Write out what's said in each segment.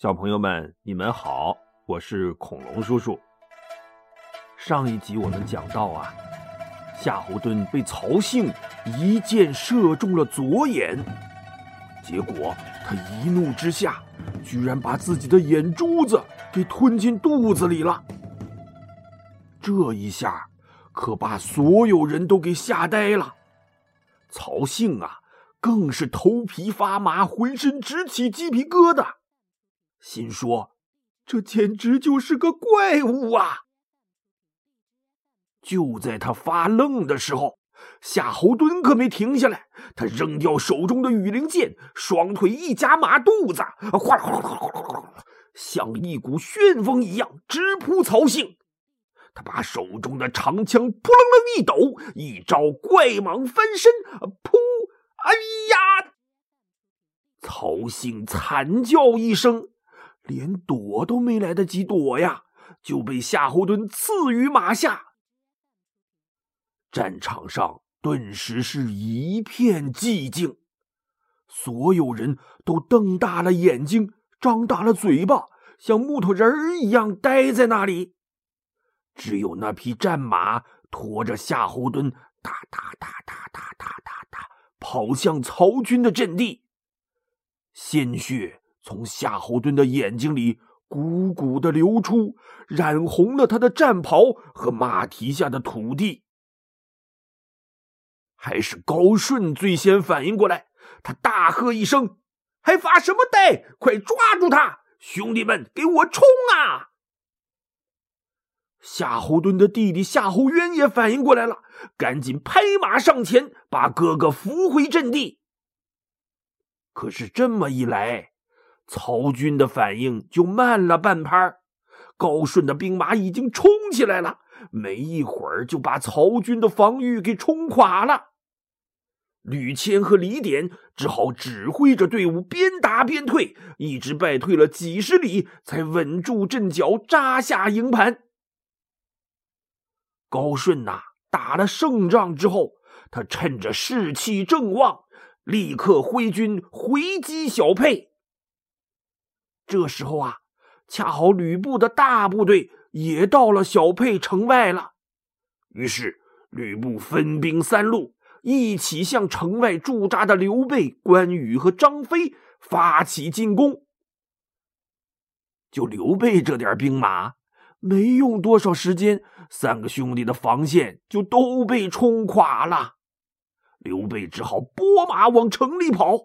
小朋友们，你们好，我是恐龙叔叔。上一集我们讲到啊，夏侯惇被曹姓一箭射中了左眼，结果他一怒之下，居然把自己的眼珠子给吞进肚子里了。这一下可把所有人都给吓呆了。曹姓啊，更是头皮发麻，浑身直起鸡皮疙瘩。心说：“这简直就是个怪物啊！”就在他发愣的时候，夏侯惇可没停下来。他扔掉手中的羽林剑，双腿一夹马肚子，哗啦哗啦哗啦哗啦，像一股旋风一样直扑曹兴。他把手中的长枪扑棱棱一抖，一招怪蟒翻身，噗！哎呀！曹兴惨叫一声。连躲都没来得及躲呀，就被夏侯惇刺于马下。战场上顿时是一片寂静，所有人都瞪大了眼睛，张大了嘴巴，像木头人儿一样呆在那里。只有那匹战马拖着夏侯惇，哒哒哒哒哒哒哒哒，跑向曹军的阵地，鲜血。从夏侯惇的眼睛里汩汩的流出，染红了他的战袍和马蹄下的土地。还是高顺最先反应过来，他大喝一声：“还发什么呆？快抓住他！兄弟们，给我冲啊！”夏侯惇的弟弟夏侯渊也反应过来了，赶紧拍马上前，把哥哥扶回阵地。可是这么一来，曹军的反应就慢了半拍高顺的兵马已经冲起来了，没一会儿就把曹军的防御给冲垮了。吕谦和李典只好指挥着队伍边打边退，一直败退了几十里，才稳住阵脚，扎下营盘。高顺呐，打了胜仗之后，他趁着士气正旺，立刻挥军回击小沛。这时候啊，恰好吕布的大部队也到了小沛城外了。于是吕布分兵三路，一起向城外驻扎的刘备、关羽和张飞发起进攻。就刘备这点兵马，没用多少时间，三个兄弟的防线就都被冲垮了。刘备只好拨马往城里跑。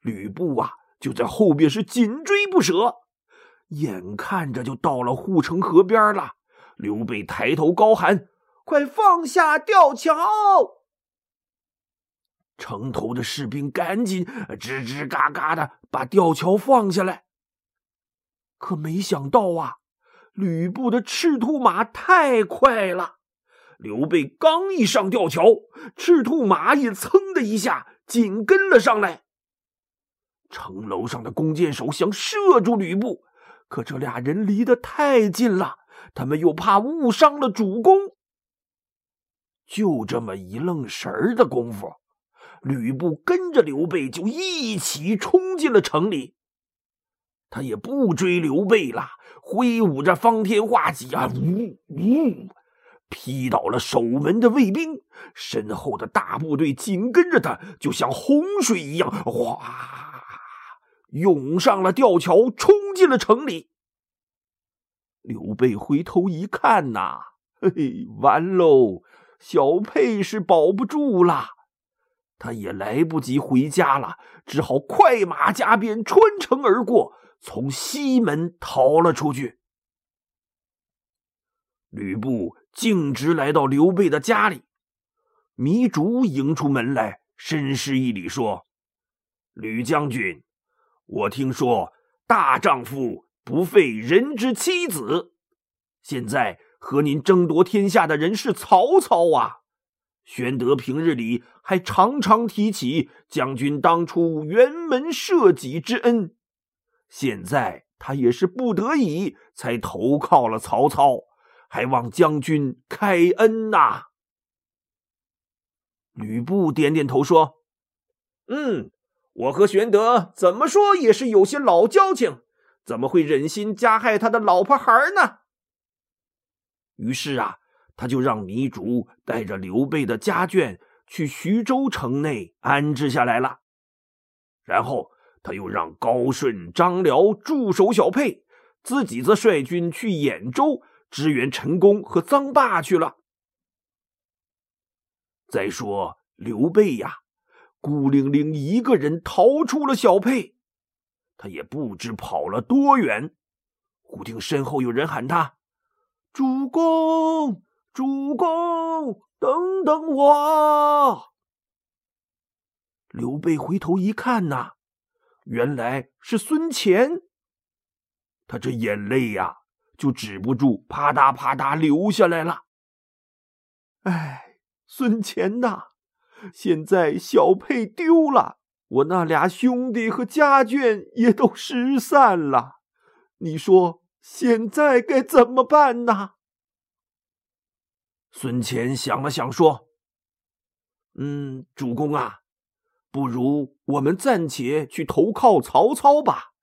吕布啊！就在后边是紧追不舍，眼看着就到了护城河边了。刘备抬头高喊：“快放下吊桥！”城头的士兵赶紧吱吱嘎嘎的把吊桥放下来。可没想到啊，吕布的赤兔马太快了，刘备刚一上吊桥，赤兔马也噌的一下紧跟了上来。城楼上的弓箭手想射住吕布，可这俩人离得太近了，他们又怕误伤了主公。就这么一愣神儿的功夫，吕布跟着刘备就一起冲进了城里。他也不追刘备了，挥舞着方天画戟啊，呜呜，劈倒了守门的卫兵，身后的大部队紧跟着他，就像洪水一样，哗。涌上了吊桥，冲进了城里。刘备回头一看，呐，嘿嘿，完喽！小沛是保不住了。他也来不及回家了，只好快马加鞭穿城而过，从西门逃了出去。吕布径直来到刘备的家里，糜竺迎出门来，深施一礼，说：“吕将军。”我听说大丈夫不废人之妻子，现在和您争夺天下的人是曹操啊！玄德平日里还常常提起将军当初辕门射戟之恩，现在他也是不得已才投靠了曹操，还望将军开恩呐！吕布点点头说：“嗯。”我和玄德怎么说也是有些老交情，怎么会忍心加害他的老婆孩呢？于是啊，他就让糜竺带着刘备的家眷去徐州城内安置下来了。然后他又让高顺、张辽驻守小沛，自己则率军去兖州支援陈宫和臧霸去了。再说刘备呀，孤零零一个人逃出了小沛，他也不知跑了多远，忽听身后有人喊他。主公，主公，等等我！刘备回头一看呐，原来是孙乾。他这眼泪呀，就止不住啪嗒啪嗒流下来了。哎，孙乾呐，现在小沛丢了，我那俩兄弟和家眷也都失散了，你说？现在该怎么办呢？孙乾想了想，说：“嗯，主公啊，不如我们暂且去投靠曹操吧，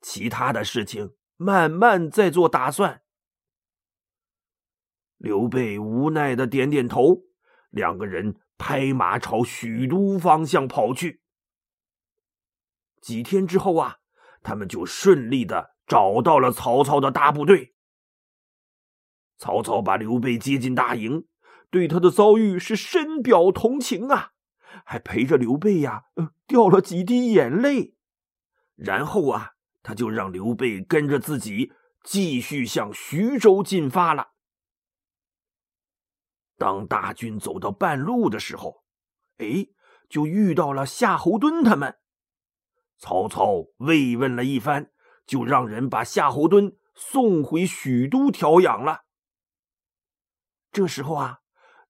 其他的事情慢慢再做打算。”刘备无奈的点点头，两个人拍马朝许都方向跑去。几天之后啊，他们就顺利的。找到了曹操的大部队。曹操把刘备接进大营，对他的遭遇是深表同情啊，还陪着刘备呀，掉了几滴眼泪。然后啊，他就让刘备跟着自己继续向徐州进发了。当大军走到半路的时候，哎，就遇到了夏侯惇他们。曹操慰问了一番。就让人把夏侯惇送回许都调养了。这时候啊，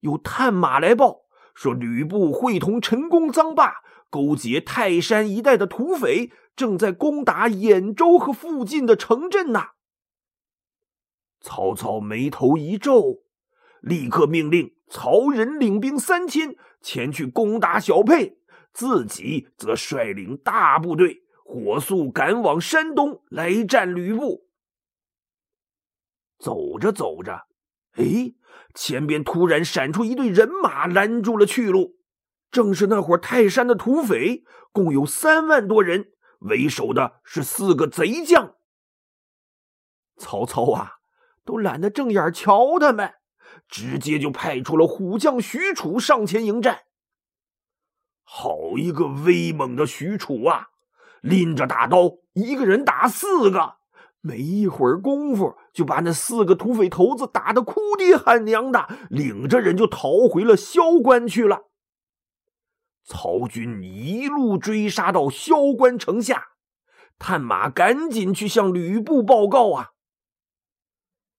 有探马来报说，吕布会同陈宫、臧霸勾结泰山一带的土匪，正在攻打兖州和附近的城镇呢。曹操眉头一皱，立刻命令曹仁领兵三千前去攻打小沛，自己则率领大部队。火速赶往山东来战吕布。走着走着，哎，前边突然闪出一队人马，拦住了去路。正是那伙泰山的土匪，共有三万多人，为首的是四个贼将。曹操啊，都懒得正眼瞧他们，直接就派出了虎将许褚上前迎战。好一个威猛的许褚啊！拎着大刀，一个人打四个，没一会儿功夫，就把那四个土匪头子打得哭爹喊娘的，领着人就逃回了萧关去了。曹军一路追杀到萧关城下，探马赶紧去向吕布报告啊。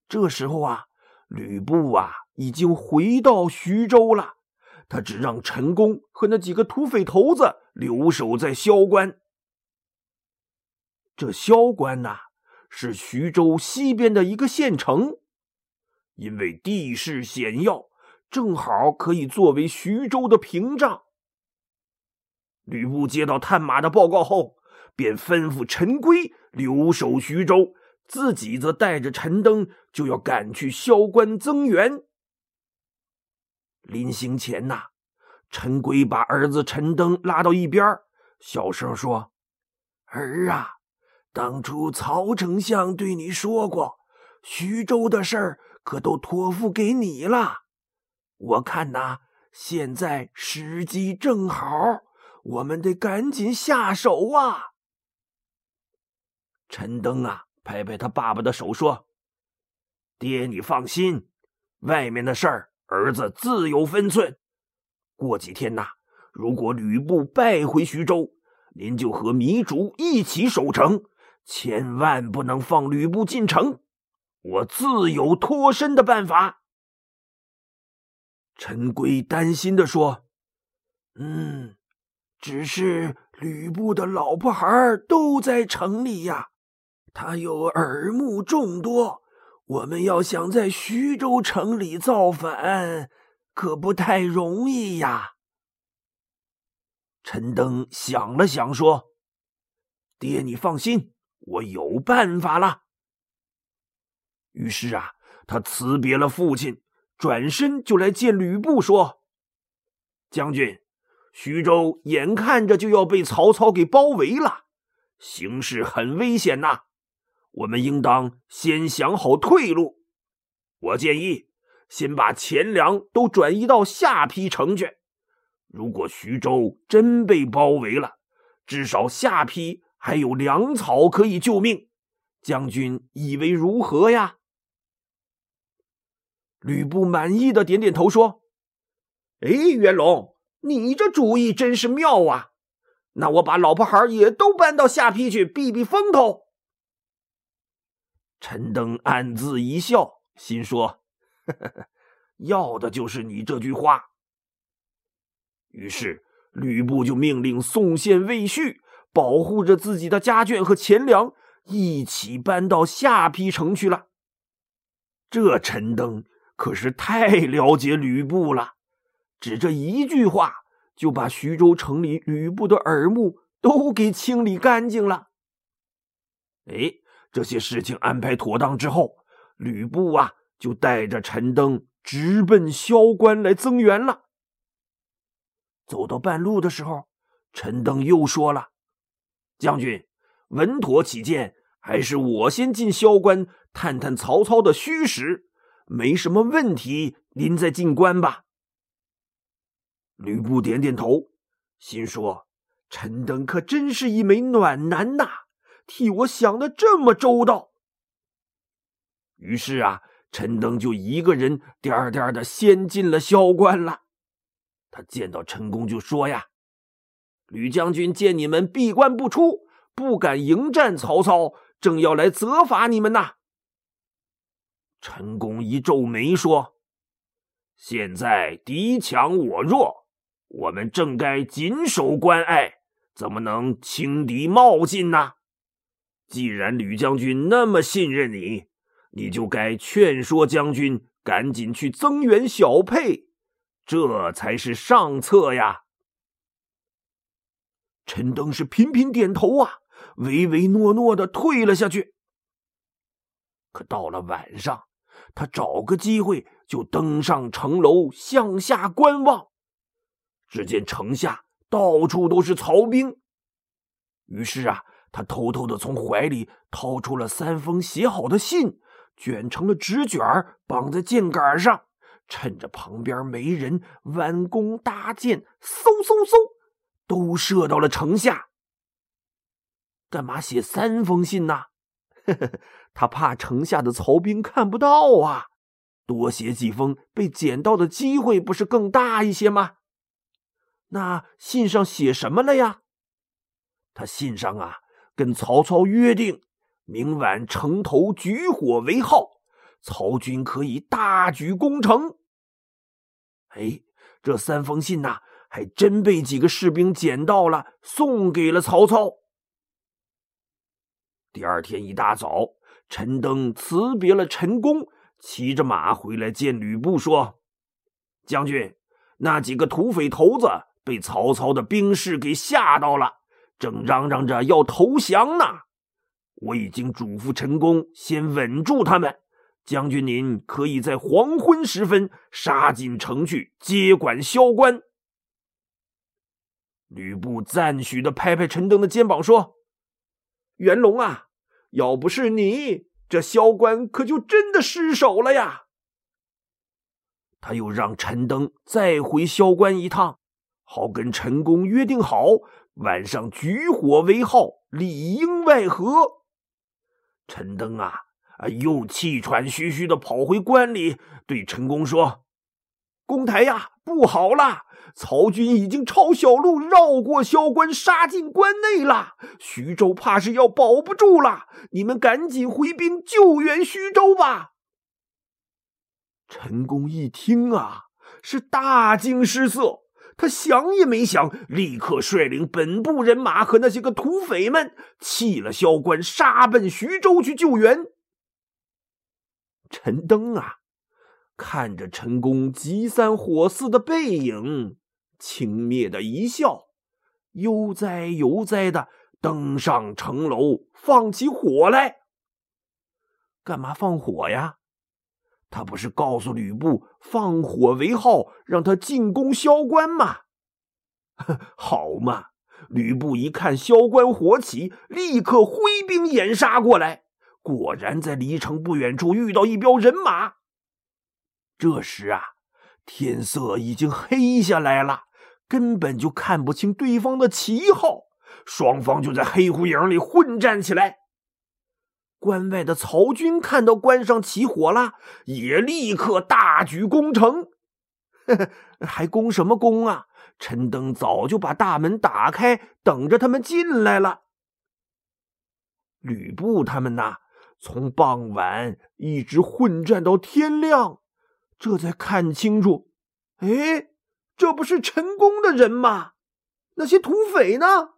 这时候啊，吕布啊已经回到徐州了，他只让陈宫和那几个土匪头子留守在萧关。这萧关呐，是徐州西边的一个县城，因为地势险要，正好可以作为徐州的屏障。吕布接到探马的报告后，便吩咐陈规留守徐州，自己则带着陈登就要赶去萧关增援。临行前呐，陈规把儿子陈登拉到一边，小声说：“儿啊。”当初曹丞相对你说过，徐州的事儿可都托付给你了。我看呐，现在时机正好，我们得赶紧下手啊！陈登啊，拍拍他爸爸的手说：“爹，你放心，外面的事儿，儿子自有分寸。过几天呐，如果吕布败回徐州，您就和糜竺一起守城。”千万不能放吕布进城，我自有脱身的办法。陈规担心的说：“嗯，只是吕布的老婆孩儿都在城里呀，他有耳目众多，我们要想在徐州城里造反，可不太容易呀。”陈登想了想说：“爹，你放心。”我有办法了。于是啊，他辞别了父亲，转身就来见吕布，说：“将军，徐州眼看着就要被曹操给包围了，形势很危险呐。我们应当先想好退路。我建议，先把钱粮都转移到下邳城去。如果徐州真被包围了，至少下邳还有粮草可以救命。将军以为如何呀？”吕布满意的点点头说：“哎，元龙，你这主意真是妙啊！那我把老婆孩也都搬到下邳去避避风头。”陈登暗自一笑，心说：“呵呵，要的就是你这句话。”于是吕布就命令宋宪、魏续保护着自己的家眷和钱粮，一起搬到下邳城去了。这陈登。可是太了解吕布了，只这一句话就把徐州城里吕布的耳目都给清理干净了。哎，这些事情安排妥当之后，吕布啊就带着陈登直奔萧关来增援了。走到半路的时候，陈登又说了：“将军，稳妥起见，还是我先进萧关探探曹操的虚实。”没什么问题，您再进关吧。吕布点点头，心说：“陈登可真是一枚暖男呐，替我想的这么周到。”于是啊，陈登就一个人颠颠的先进了萧关了。他见到陈宫就说：“呀，吕将军见你们闭关不出，不敢迎战曹操，正要来责罚你们呐。”陈宫一皱眉说：“现在敌强我弱，我们正该紧守关隘，怎么能轻敌冒进呢？既然吕将军那么信任你，你就该劝说将军赶紧去增援小沛，这才是上策呀。”陈登是频频点头啊，唯唯诺诺的退了下去。可到了晚上。他找个机会就登上城楼，向下观望。只见城下到处都是曹兵。于是啊，他偷偷的从怀里掏出了三封写好的信，卷成了纸卷，绑在箭杆上，趁着旁边没人，弯弓搭箭，嗖嗖嗖，都射到了城下。干嘛写三封信呢？他怕城下的曹兵看不到啊，多写几封，被捡到的机会不是更大一些吗？那信上写什么了呀？他信上啊，跟曹操约定，明晚城头举火为号，曹军可以大举攻城。哎，这三封信呐，还真被几个士兵捡到了，送给了曹操。第二天一大早，陈登辞别了陈宫，骑着马回来见吕布，说：“将军，那几个土匪头子被曹操的兵士给吓到了，正嚷嚷着要投降呢。我已经嘱咐陈宫先稳住他们，将军您可以在黄昏时分杀进城去接管萧关。”吕布赞许的拍拍陈登的肩膀，说。元龙啊，要不是你，这萧关可就真的失守了呀。他又让陈登再回萧关一趟，好跟陈宫约定好，晚上举火为号，里应外合。陈登啊啊，又气喘吁吁的跑回关里，对陈宫说：“公台呀，不好了！”曹军已经抄小路绕过萧关，杀进关内了。徐州怕是要保不住了，你们赶紧回兵救援徐州吧。陈宫一听啊，是大惊失色。他想也没想，立刻率领本部人马和那些个土匪们弃了萧关，杀奔徐州去救援。陈登啊，看着陈宫急三火四的背影。轻蔑的一笑，悠哉悠哉的登上城楼，放起火来。干嘛放火呀？他不是告诉吕布放火为号，让他进攻萧关吗？好嘛！吕布一看萧关火起，立刻挥兵掩杀过来。果然在离城不远处遇到一彪人马。这时啊，天色已经黑下来了，根本就看不清对方的旗号。双方就在黑乎影里混战起来。关外的曹军看到关上起火了，也立刻大举攻城。还攻什么攻啊？陈登早就把大门打开，等着他们进来了。吕布他们呐，从傍晚一直混战到天亮，这才看清楚，哎，这不是陈宫的人吗？那些土匪呢？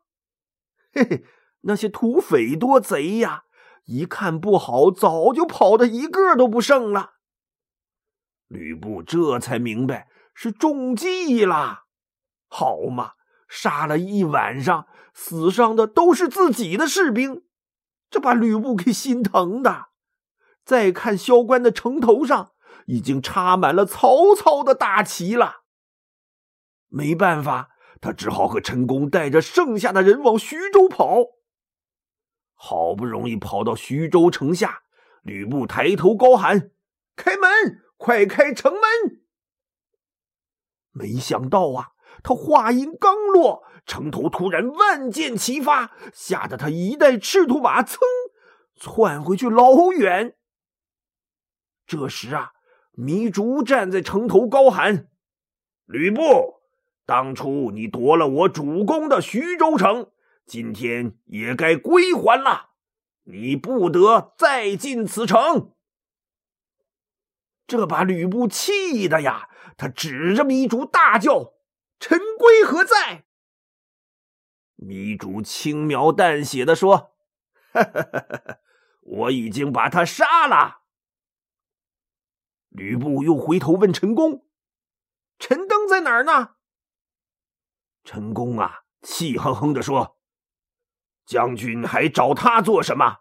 嘿嘿，那些土匪多贼呀！一看不好，早就跑的一个都不剩了。吕布这才明白是中计了。好嘛，杀了一晚上，死伤的都是自己的士兵，这把吕布给心疼的。再看萧关的城头上，已经插满了曹操的大旗了。没办法，他只好和陈宫带着剩下的人往徐州跑。好不容易跑到徐州城下，吕布抬头高喊：“开门，快开城门！”没想到啊！他话音刚落，城头突然万箭齐发，吓得他一代赤兔马噌窜回去老远。这时啊，糜竺站在城头高喊：“吕布，当初你夺了我主公的徐州城，今天也该归还了。你不得再进此城。”这把吕布气的呀，他指着糜竺大叫。陈规何在？糜竺轻描淡写的说：“ 我已经把他杀了。”吕布又回头问陈宫：“陈登在哪儿呢？”陈宫啊，气哼哼的说：“将军还找他做什么？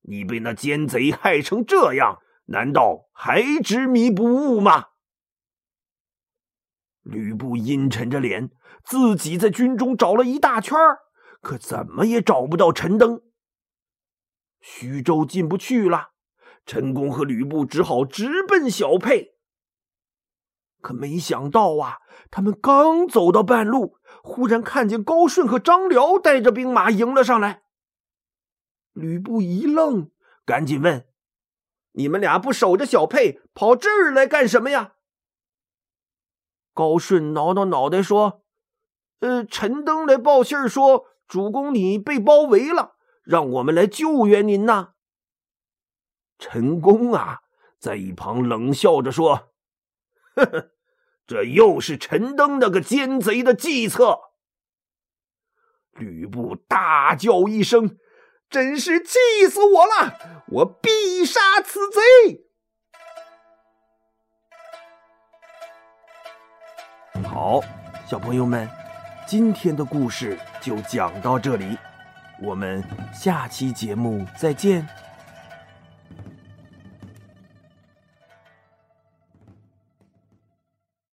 你被那奸贼害成这样，难道还执迷不悟吗？”吕布阴沉着脸，自己在军中找了一大圈可怎么也找不到陈登。徐州进不去了，陈宫和吕布只好直奔小沛。可没想到啊，他们刚走到半路，忽然看见高顺和张辽带着兵马迎了上来。吕布一愣，赶紧问：“你们俩不守着小沛，跑这儿来干什么呀？”高顺挠挠脑袋说：“呃，陈登来报信说，主公你被包围了，让我们来救援您呐。”陈宫啊，在一旁冷笑着说：“呵呵，这又是陈登那个奸贼的计策。”吕布大叫一声：“真是气死我了！我必杀此贼！”好，小朋友们，今天的故事就讲到这里，我们下期节目再见。